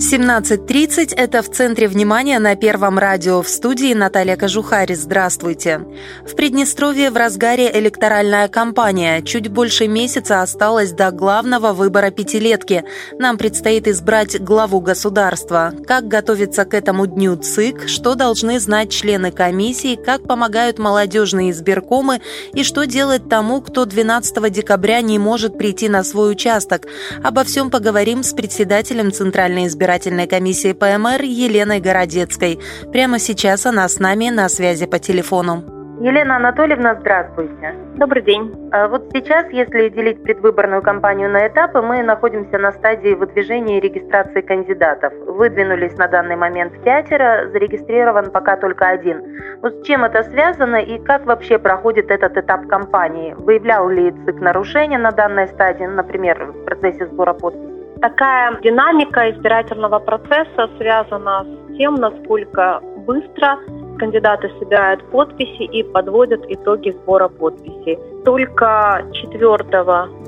17.30 – это в центре внимания на Первом радио. В студии Наталья Кожухарь. Здравствуйте. В Приднестровье в разгаре электоральная кампания. Чуть больше месяца осталось до главного выбора пятилетки. Нам предстоит избрать главу государства. Как готовиться к этому дню ЦИК, что должны знать члены комиссии, как помогают молодежные избиркомы и что делать тому, кто 12 декабря не может прийти на свой участок. Обо всем поговорим с председателем Центральной избирательной избирательной комиссии ПМР Еленой Городецкой. Прямо сейчас она с нами на связи по телефону. Елена Анатольевна, здравствуйте. Добрый день. А вот сейчас, если делить предвыборную кампанию на этапы, мы находимся на стадии выдвижения и регистрации кандидатов. Выдвинулись на данный момент пятеро, зарегистрирован пока только один. Вот с чем это связано и как вообще проходит этот этап кампании? Выявлял ли ЦИК нарушения на данной стадии, например, в процессе сбора подписей? Такая динамика избирательного процесса связана с тем, насколько быстро кандидаты собирают подписи и подводят итоги сбора подписей. Только 4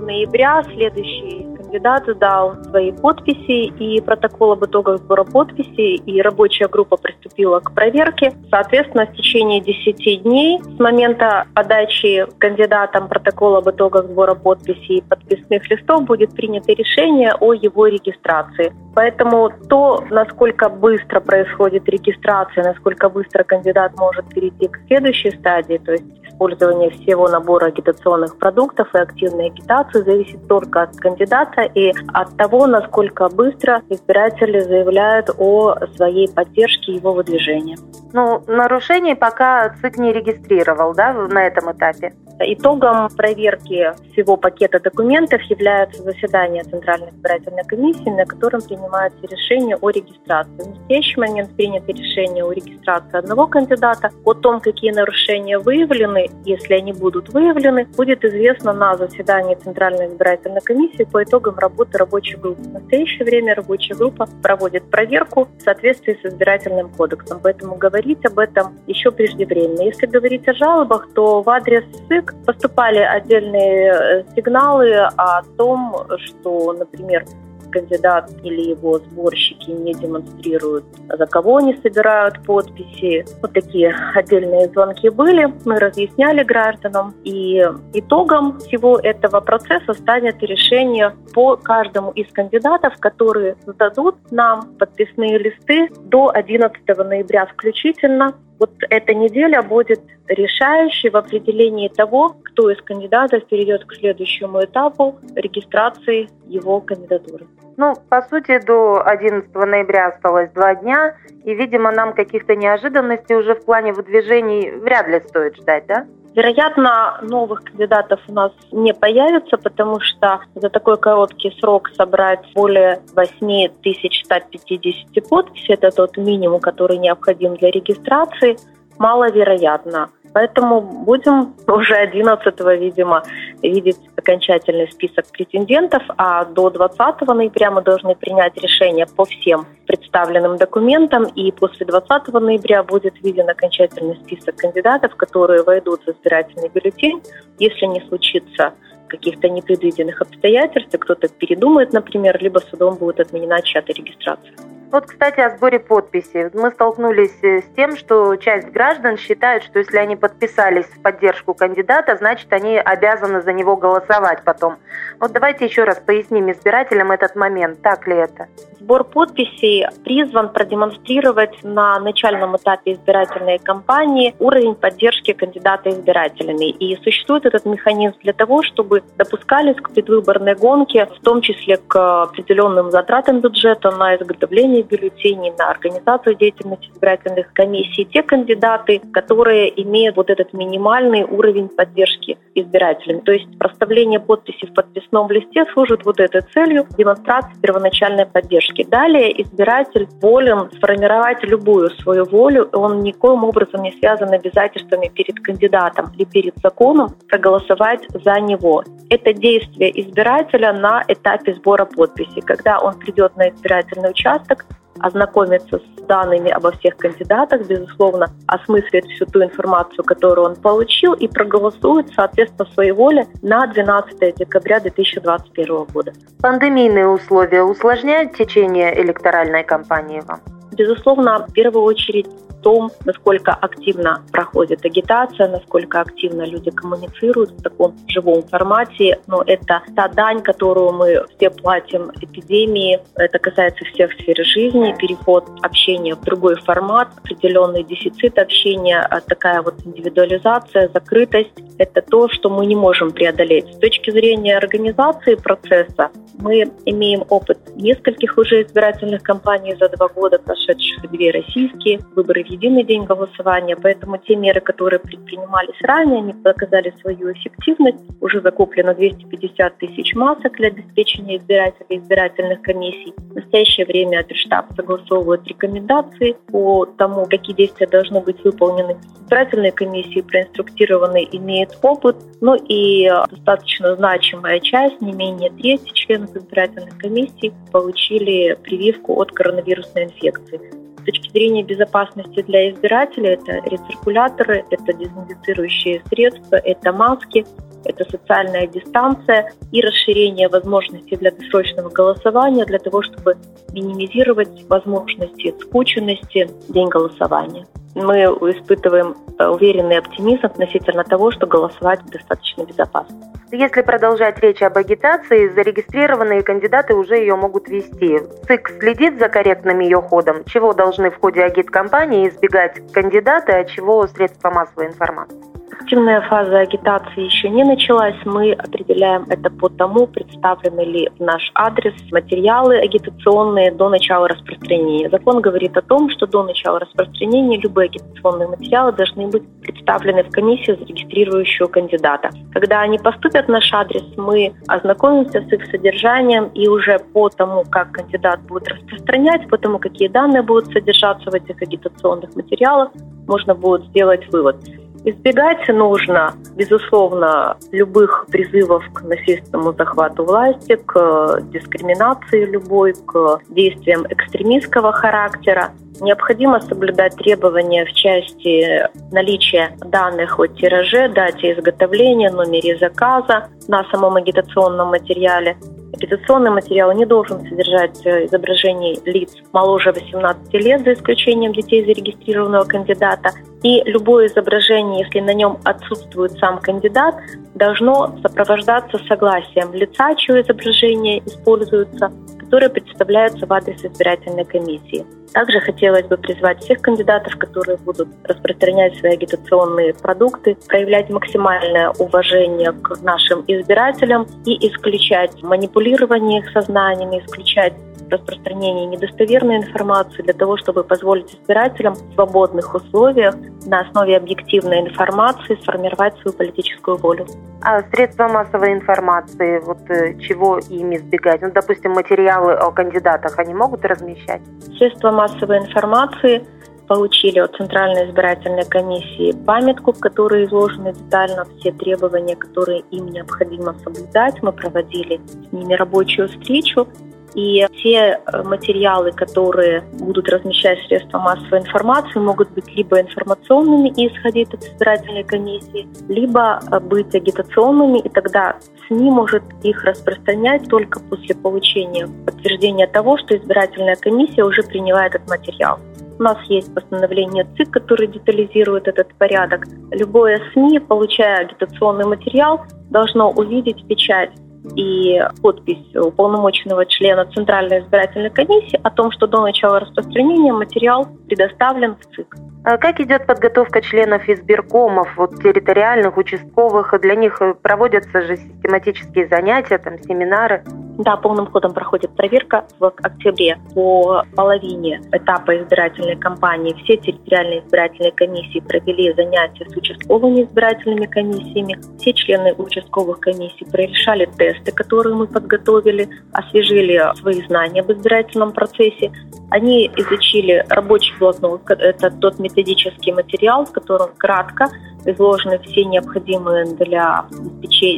ноября следующий кандидат сдал свои подписи и протокол об итогах сбора подписей, и рабочая группа приступила к проверке. Соответственно, в течение 10 дней с момента подачи кандидатам протокола об итогах сбора подписей и подписных листов будет принято решение о его регистрации. Поэтому то, насколько быстро происходит регистрация, насколько быстро кандидат может перейти к следующей стадии, то есть использование всего набора агитационных продуктов и активной агитации зависит только от кандидата и от того, насколько быстро избиратели заявляют о своей поддержке его выдвижения. Ну, нарушений пока ЦИК не регистрировал, да, на этом этапе? Итогом проверки всего пакета документов является заседание Центральной избирательной комиссии, на котором принимается решение о регистрации. В настоящий момент принято решение о регистрации одного кандидата. О том, какие нарушения выявлены, если они будут выявлены, будет известно на заседании Центральной избирательной комиссии по итогам работы рабочей группы. В настоящее время рабочая группа проводит проверку в соответствии с избирательным кодексом, поэтому говорить об этом еще преждевременно. Если говорить о жалобах, то в адрес СИК поступали отдельные э, сигналы о том, что, например, кандидат или его сборщики не демонстрируют, за кого они собирают подписи. Вот такие отдельные звонки были. Мы разъясняли гражданам. И итогом всего этого процесса станет решение по каждому из кандидатов, которые сдадут нам подписные листы до 11 ноября включительно. Вот эта неделя будет решающей в определении того, кто из кандидатов перейдет к следующему этапу регистрации его кандидатуры. Ну, по сути, до 11 ноября осталось два дня, и, видимо, нам каких-то неожиданностей уже в плане выдвижений вряд ли стоит ждать, да? Вероятно, новых кандидатов у нас не появится, потому что за такой короткий срок собрать более 8150 подписей, это тот минимум, который необходим для регистрации, маловероятно. Поэтому будем уже 11 видимо, видеть окончательный список претендентов, а до 20 ноября мы должны принять решение по всем представленным документам, и после 20 ноября будет виден окончательный список кандидатов, которые войдут в избирательный бюллетень, если не случится каких-то непредвиденных обстоятельств, кто-то передумает, например, либо судом будет отменена чья-то регистрация. Вот, кстати, о сборе подписей. Мы столкнулись э, с тем, что часть граждан считают, что если они подписались в поддержку кандидата, значит, они обязаны за него голосовать потом. Вот давайте еще раз поясним избирателям этот момент. Так ли это? Сбор подписей призван продемонстрировать на начальном этапе избирательной кампании уровень поддержки кандидата избирателями. И существует этот механизм для того, чтобы допускались к предвыборной гонке, в том числе к определенным затратам бюджета на изготовление составление бюллетеней, на организацию деятельности избирательных комиссий, те кандидаты, которые имеют вот этот минимальный уровень поддержки избирателями. То есть проставление подписи в подписном листе служит вот этой целью демонстрации первоначальной поддержки. Далее избиратель волен сформировать любую свою волю, он никоим образом не связан обязательствами перед кандидатом или перед законом проголосовать за него. Это действие избирателя на этапе сбора подписей. Когда он придет на избирательный участок, ознакомиться с данными обо всех кандидатах, безусловно, осмыслит всю ту информацию, которую он получил, и проголосует, соответственно, своей воле на 12 декабря 2021 года. Пандемийные условия усложняют течение электоральной кампании вам? Безусловно, в первую очередь том, насколько активно проходит агитация, насколько активно люди коммуницируют в таком живом формате. Но это та дань, которую мы все платим эпидемии. Это касается всех сфер жизни. Переход общения в другой формат, определенный дефицит общения, а такая вот индивидуализация, закрытость – это то, что мы не можем преодолеть. С точки зрения организации процесса мы имеем опыт нескольких уже избирательных кампаний за два года, прошедших две российские, выборы в единый день голосования, поэтому те меры, которые предпринимались ранее, они показали свою эффективность. Уже закуплено 250 тысяч масок для обеспечения избирателей избирательных комиссий. В настоящее время Оперштаб согласовывает рекомендации по тому, какие действия должны быть выполнены. Избирательные комиссии проинструктированы, имеют опыт, но и достаточно значимая часть, не менее трети членов избирательных комиссий получили прививку от коронавирусной инфекции. С точки зрения безопасности для избирателей это рециркуляторы, это дезинфицирующие средства, это маски, это социальная дистанция и расширение возможностей для досрочного голосования для того, чтобы минимизировать возможности скученности день голосования. Мы испытываем э, уверенный оптимизм относительно того, что голосовать достаточно безопасно. Если продолжать речь об агитации, зарегистрированные кандидаты уже ее могут вести. ЦИК следит за корректным ее ходом, чего должны в ходе агиткампании избегать кандидаты, а чего средства массовой информации. Активная фаза агитации еще не началась. Мы определяем это по тому, представлены ли в наш адрес материалы агитационные до начала распространения. Закон говорит о том, что до начала распространения любые агитационные материалы должны быть представлены в комиссию, зарегистрирующую кандидата. Когда они поступят в наш адрес, мы ознакомимся с их содержанием и уже по тому, как кандидат будет распространять, по тому, какие данные будут содержаться в этих агитационных материалах, можно будет сделать вывод. Избегать нужно, безусловно, любых призывов к насильственному захвату власти, к дискриминации любой, к действиям экстремистского характера. Необходимо соблюдать требования в части наличия данных о тираже, дате изготовления, номере заказа на самом агитационном материале. Агитационный материал не должен содержать э, изображений лиц моложе 18 лет, за исключением детей зарегистрированного кандидата. И любое изображение, если на нем отсутствует сам кандидат, должно сопровождаться согласием лица, чье изображение используется, которое представляется в адрес избирательной комиссии. Также хотелось бы призвать всех кандидатов, которые будут распространять свои агитационные продукты, проявлять максимальное уважение к нашим избирателям и исключать манипулирование их сознаниями, исключать распространение недостоверной информации для того, чтобы позволить избирателям в свободных условиях на основе объективной информации сформировать свою политическую волю. А средства массовой информации, вот э, чего им избегать? Ну, допустим, материалы о кандидатах они могут размещать? Средства массовой информации получили от Центральной избирательной комиссии памятку, в которой изложены детально все требования, которые им необходимо соблюдать. Мы проводили с ними рабочую встречу и те э, материалы, которые будут размещать средства массовой информации, могут быть либо информационными и исходить от избирательной комиссии, либо э, быть агитационными, и тогда СМИ может их распространять только после получения подтверждения того, что избирательная комиссия уже приняла этот материал. У нас есть постановление ЦИК, которое детализирует этот порядок. Любое СМИ, получая агитационный материал, должно увидеть печать и подпись уполномоченного члена Центральной избирательной комиссии о том, что до начала распространения материал предоставлен в ЦИК. А как идет подготовка членов избиркомов, вот территориальных, участковых? Для них проводятся же систематические занятия, там, семинары? Да, полным ходом проходит проверка в октябре по половине этапа избирательной кампании. Все территориальные избирательные комиссии провели занятия с участковыми избирательными комиссиями. Все члены участковых комиссий прорешали тесты, которые мы подготовили, освежили свои знания об избирательном процессе. Они изучили рабочий блокнот, это тот методический материал, в котором кратко изложены все необходимые для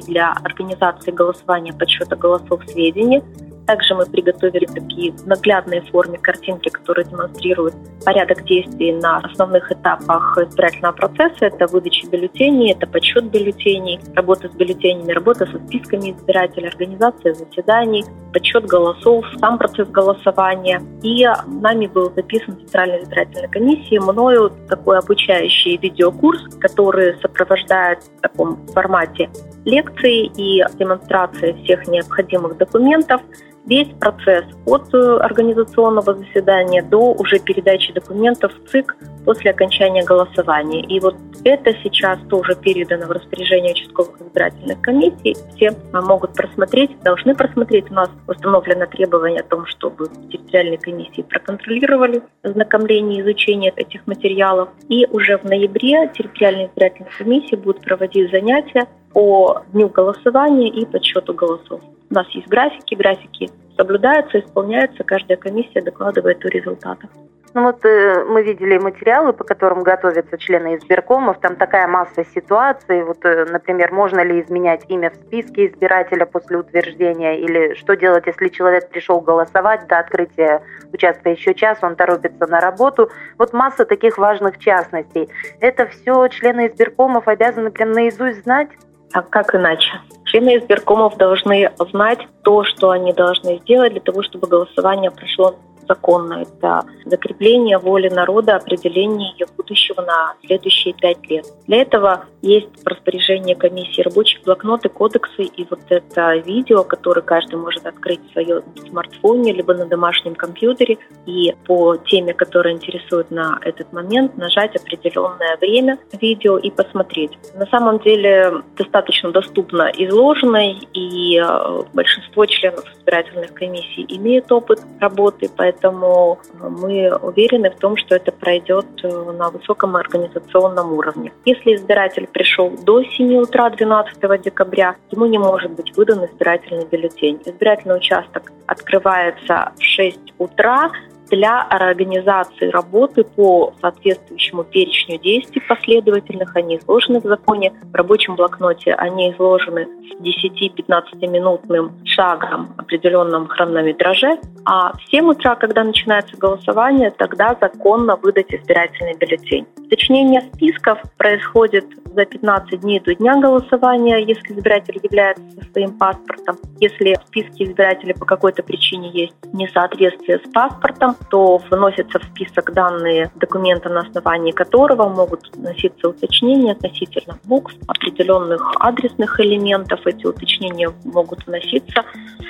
для организации голосования, подсчета голосов сведения. Также мы приготовили такие наглядные форме картинки, которые демонстрируют порядок действий на основных этапах избирательного процесса. Это выдача бюллетеней, это подсчет бюллетеней, работа с бюллетенями, работа со списками избирателей, организация заседаний, подсчет голосов, сам процесс голосования. И нами был записан в Центральной избирательной комиссии мною такой обучающий видеокурс, который сопровождает в таком формате лекции и демонстрации всех необходимых документов весь процесс от э, организационного заседания до уже передачи документов в ЦИК после окончания голосования. И вот это сейчас тоже передано в распоряжение участковых избирательных комиссий. Все могут просмотреть, должны просмотреть. У нас установлено требование о том, чтобы территориальные комиссии проконтролировали ознакомление и изучение этих материалов. И уже в ноябре территориальные избирательные комиссии будут проводить занятия по дню голосования и подсчету голосов. У нас есть графики, графики соблюдаются, исполняются, каждая комиссия докладывает о результатах. Ну вот э, мы видели материалы, по которым готовятся члены избиркомов. Там такая масса ситуаций. Вот, э, например, можно ли изменять имя в списке избирателя после утверждения? Или что делать, если человек пришел голосовать до открытия участка еще час, он торопится на работу? Вот масса таких важных частностей. Это все члены избиркомов обязаны прям наизусть знать? А как иначе? Члены избиркомов должны знать то, что они должны сделать для того, чтобы голосование прошло законно. Это закрепление воли народа, определение ее будущего на следующие пять лет. Для этого есть распоряжение комиссии рабочие блокноты, кодексы и вот это видео, которое каждый может открыть в своем смартфоне либо на домашнем компьютере и по теме, которая интересует на этот момент, нажать определенное время видео и посмотреть. На самом деле достаточно доступно изложено, и э, большинство членов избирательных комиссий имеют опыт работы, поэтому поэтому мы уверены в том, что это пройдет э, на высоком организационном уровне. Если избиратель пришел до 7 утра 12 декабря, ему не может быть выдан избирательный бюллетень. Избирательный участок открывается в 6 утра, для организации работы по соответствующему перечню действий последовательных. Они изложены в законе. В рабочем блокноте они изложены с 10-15 минутным шагом определенном хронометраже. А в 7 утра, когда начинается голосование, тогда законно выдать избирательный бюллетень. Уточнение списков происходит за 15 дней до дня голосования, если избиратель является своим паспортом. Если в списке избирателей по какой-то причине есть несоответствие с паспортом, то вносятся в список данные документа, на основании которого могут вноситься уточнения относительно букв, определенных адресных элементов. Эти уточнения могут вноситься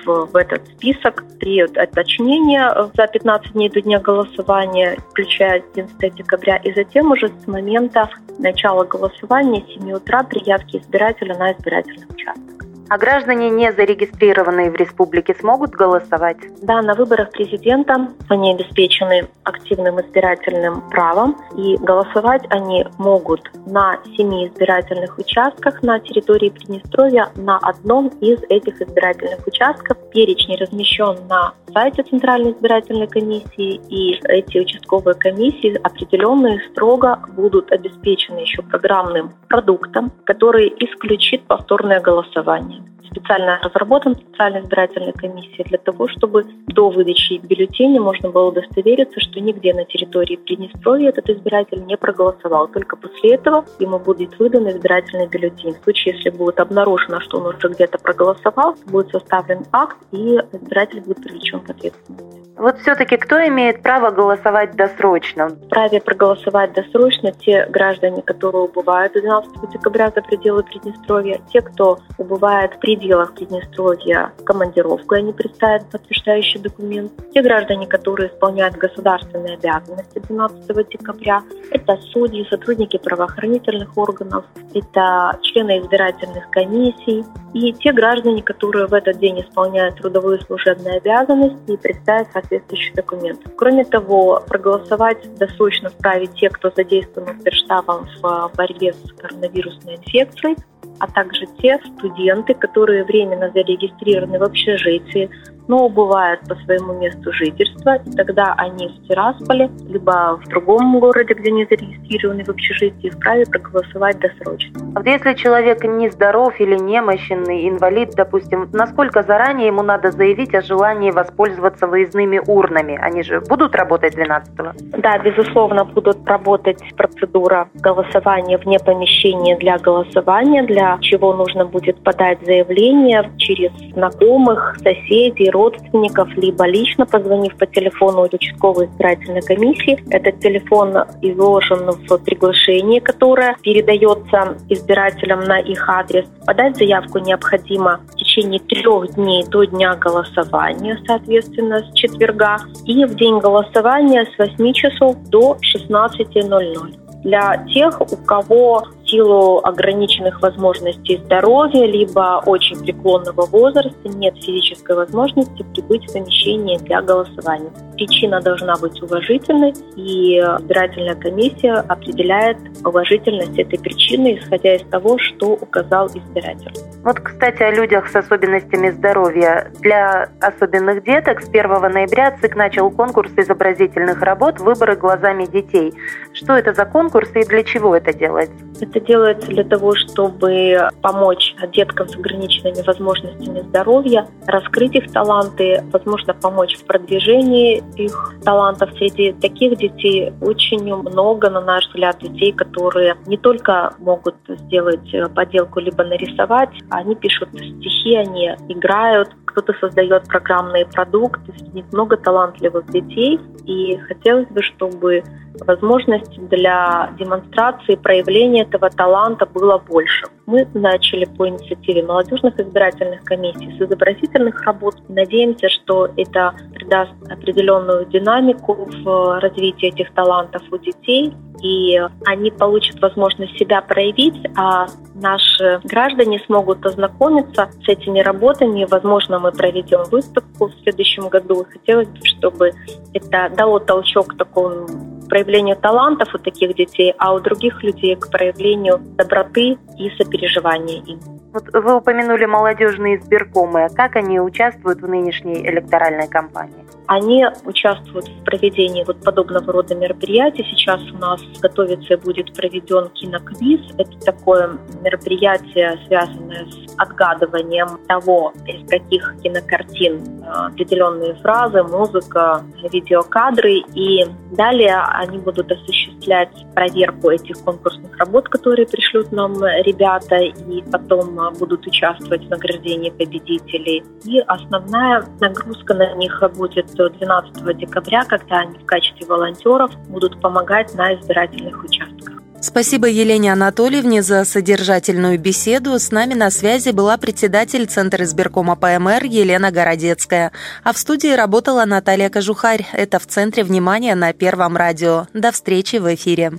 в, в этот список. При уточнении за 15 дней до дня голосования, включая 11 декабря, и затем уже с момента начала голосования 7 утра при явке избирателя на избирательный участок. А граждане, не зарегистрированные в республике, смогут голосовать? Да, на выборах президента они обеспечены активным избирательным правом, и голосовать они могут на семи избирательных участках на территории Приднестровья на одном из этих избирательных участков. Перечень размещен на сайте Центральной избирательной комиссии, и эти участковые комиссии определенные строго будут обеспечены еще программным продуктом, который исключит повторное голосование специально разработан специальной избирательной комиссией для того, чтобы до выдачи бюллетеня можно было удостовериться, что нигде на территории Приднестровья этот избиратель не проголосовал. Только после этого ему будет выдан избирательный бюллетень. В случае, если будет обнаружено, что он уже где-то проголосовал, будет составлен акт, и избиратель будет привлечен к ответственности. Вот все-таки кто имеет право голосовать досрочно? Вправе проголосовать досрочно те граждане, которые убывают 12 декабря за пределы Приднестровья, те, кто убывает в пределах Приднестровья командировку, и они представят подтверждающий документ, те граждане, которые исполняют государственные обязанности 12 декабря, это судьи, сотрудники правоохранительных органов, это члены избирательных комиссий, и те граждане, которые в этот день исполняют трудовые служебные обязанности и представят соответствующий документ. Кроме того, проголосовать досрочно вправе те, кто задействован Сберштабом в борьбе с коронавирусной инфекцией, а также те студенты, которые временно зарегистрированы в общежитии, но убывают по своему месту жительства, и тогда они в Тирасполе, либо в другом городе, где не зарегистрированы в общежитии, вправе проголосовать досрочно. А вот если человек нездоров или немощенный, инвалид, допустим, насколько заранее ему надо заявить о желании воспользоваться выездными урнами? Они же будут работать 12-го? Да, безусловно, будут работать процедура голосования вне помещения для голосования, для чего нужно будет подать заявление через знакомых, соседей, родственников, либо лично позвонив по телефону участковой избирательной комиссии. Этот телефон изложен в приглашении, которое передается избирателям на их адрес. Подать заявку необходимо в течение трех дней до дня голосования, соответственно, с четверга, и в день голосования с 8 часов до 16.00 для тех, у кого силу ограниченных возможностей здоровья, либо очень преклонного возраста нет физической возможности прибыть в помещение для голосования. Причина должна быть уважительной, и избирательная комиссия определяет уважительность этой причины, исходя из того, что указал избиратель. Вот, кстати, о людях с особенностями здоровья. Для особенных деток с 1 ноября ЦИК начал конкурс изобразительных работ «Выборы глазами детей». Что это за конкурс и для чего это делается? Это делается для того, чтобы помочь деткам с ограниченными возможностями здоровья, раскрыть их таланты, возможно, помочь в продвижении их талантов. Среди таких детей очень много, на наш взгляд, детей, которые не только могут сделать поделку либо нарисовать, они пишут стихи, они играют, кто-то создает программные продукты, среди них много талантливых детей. И хотелось бы, чтобы возможностей для демонстрации, проявления этого таланта было больше. Мы начали по инициативе молодежных избирательных комиссий с изобразительных работ. Надеемся, что это придаст определенную динамику в развитии этих талантов у детей, и они получат возможность себя проявить, а наши граждане смогут ознакомиться с этими работами. Возможно, мы проведем выставку в следующем году. Хотелось бы, чтобы это дало толчок такому проявлению талантов у таких детей, а у других людей к проявлению доброты и сопереживания им. Вот вы упомянули молодежные избиркомы. Как они участвуют в нынешней электоральной кампании? Они участвуют в проведении вот подобного рода мероприятий. Сейчас у нас готовится и будет проведен киноквиз. Это такое мероприятие, связанное с отгадыванием того, из каких кинокартин э, определенные фразы, музыка, видеокадры. И далее они будут осуществлять проверку этих конкурсных работ, которые пришлют нам ребята, и потом будут участвовать в награждении победителей. И основная нагрузка на них будет 12 декабря, когда они в качестве волонтеров будут помогать на избирательных участках. Спасибо Елене Анатольевне за содержательную беседу. С нами на связи была председатель Центра избиркома ПМР Елена Городецкая. А в студии работала Наталья Кожухарь. Это в Центре внимания на Первом радио. До встречи в эфире.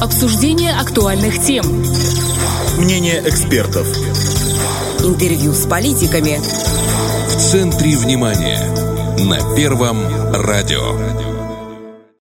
Обсуждение актуальных тем. Мнение экспертов. Интервью с политиками. В центре внимания. На Первом радио.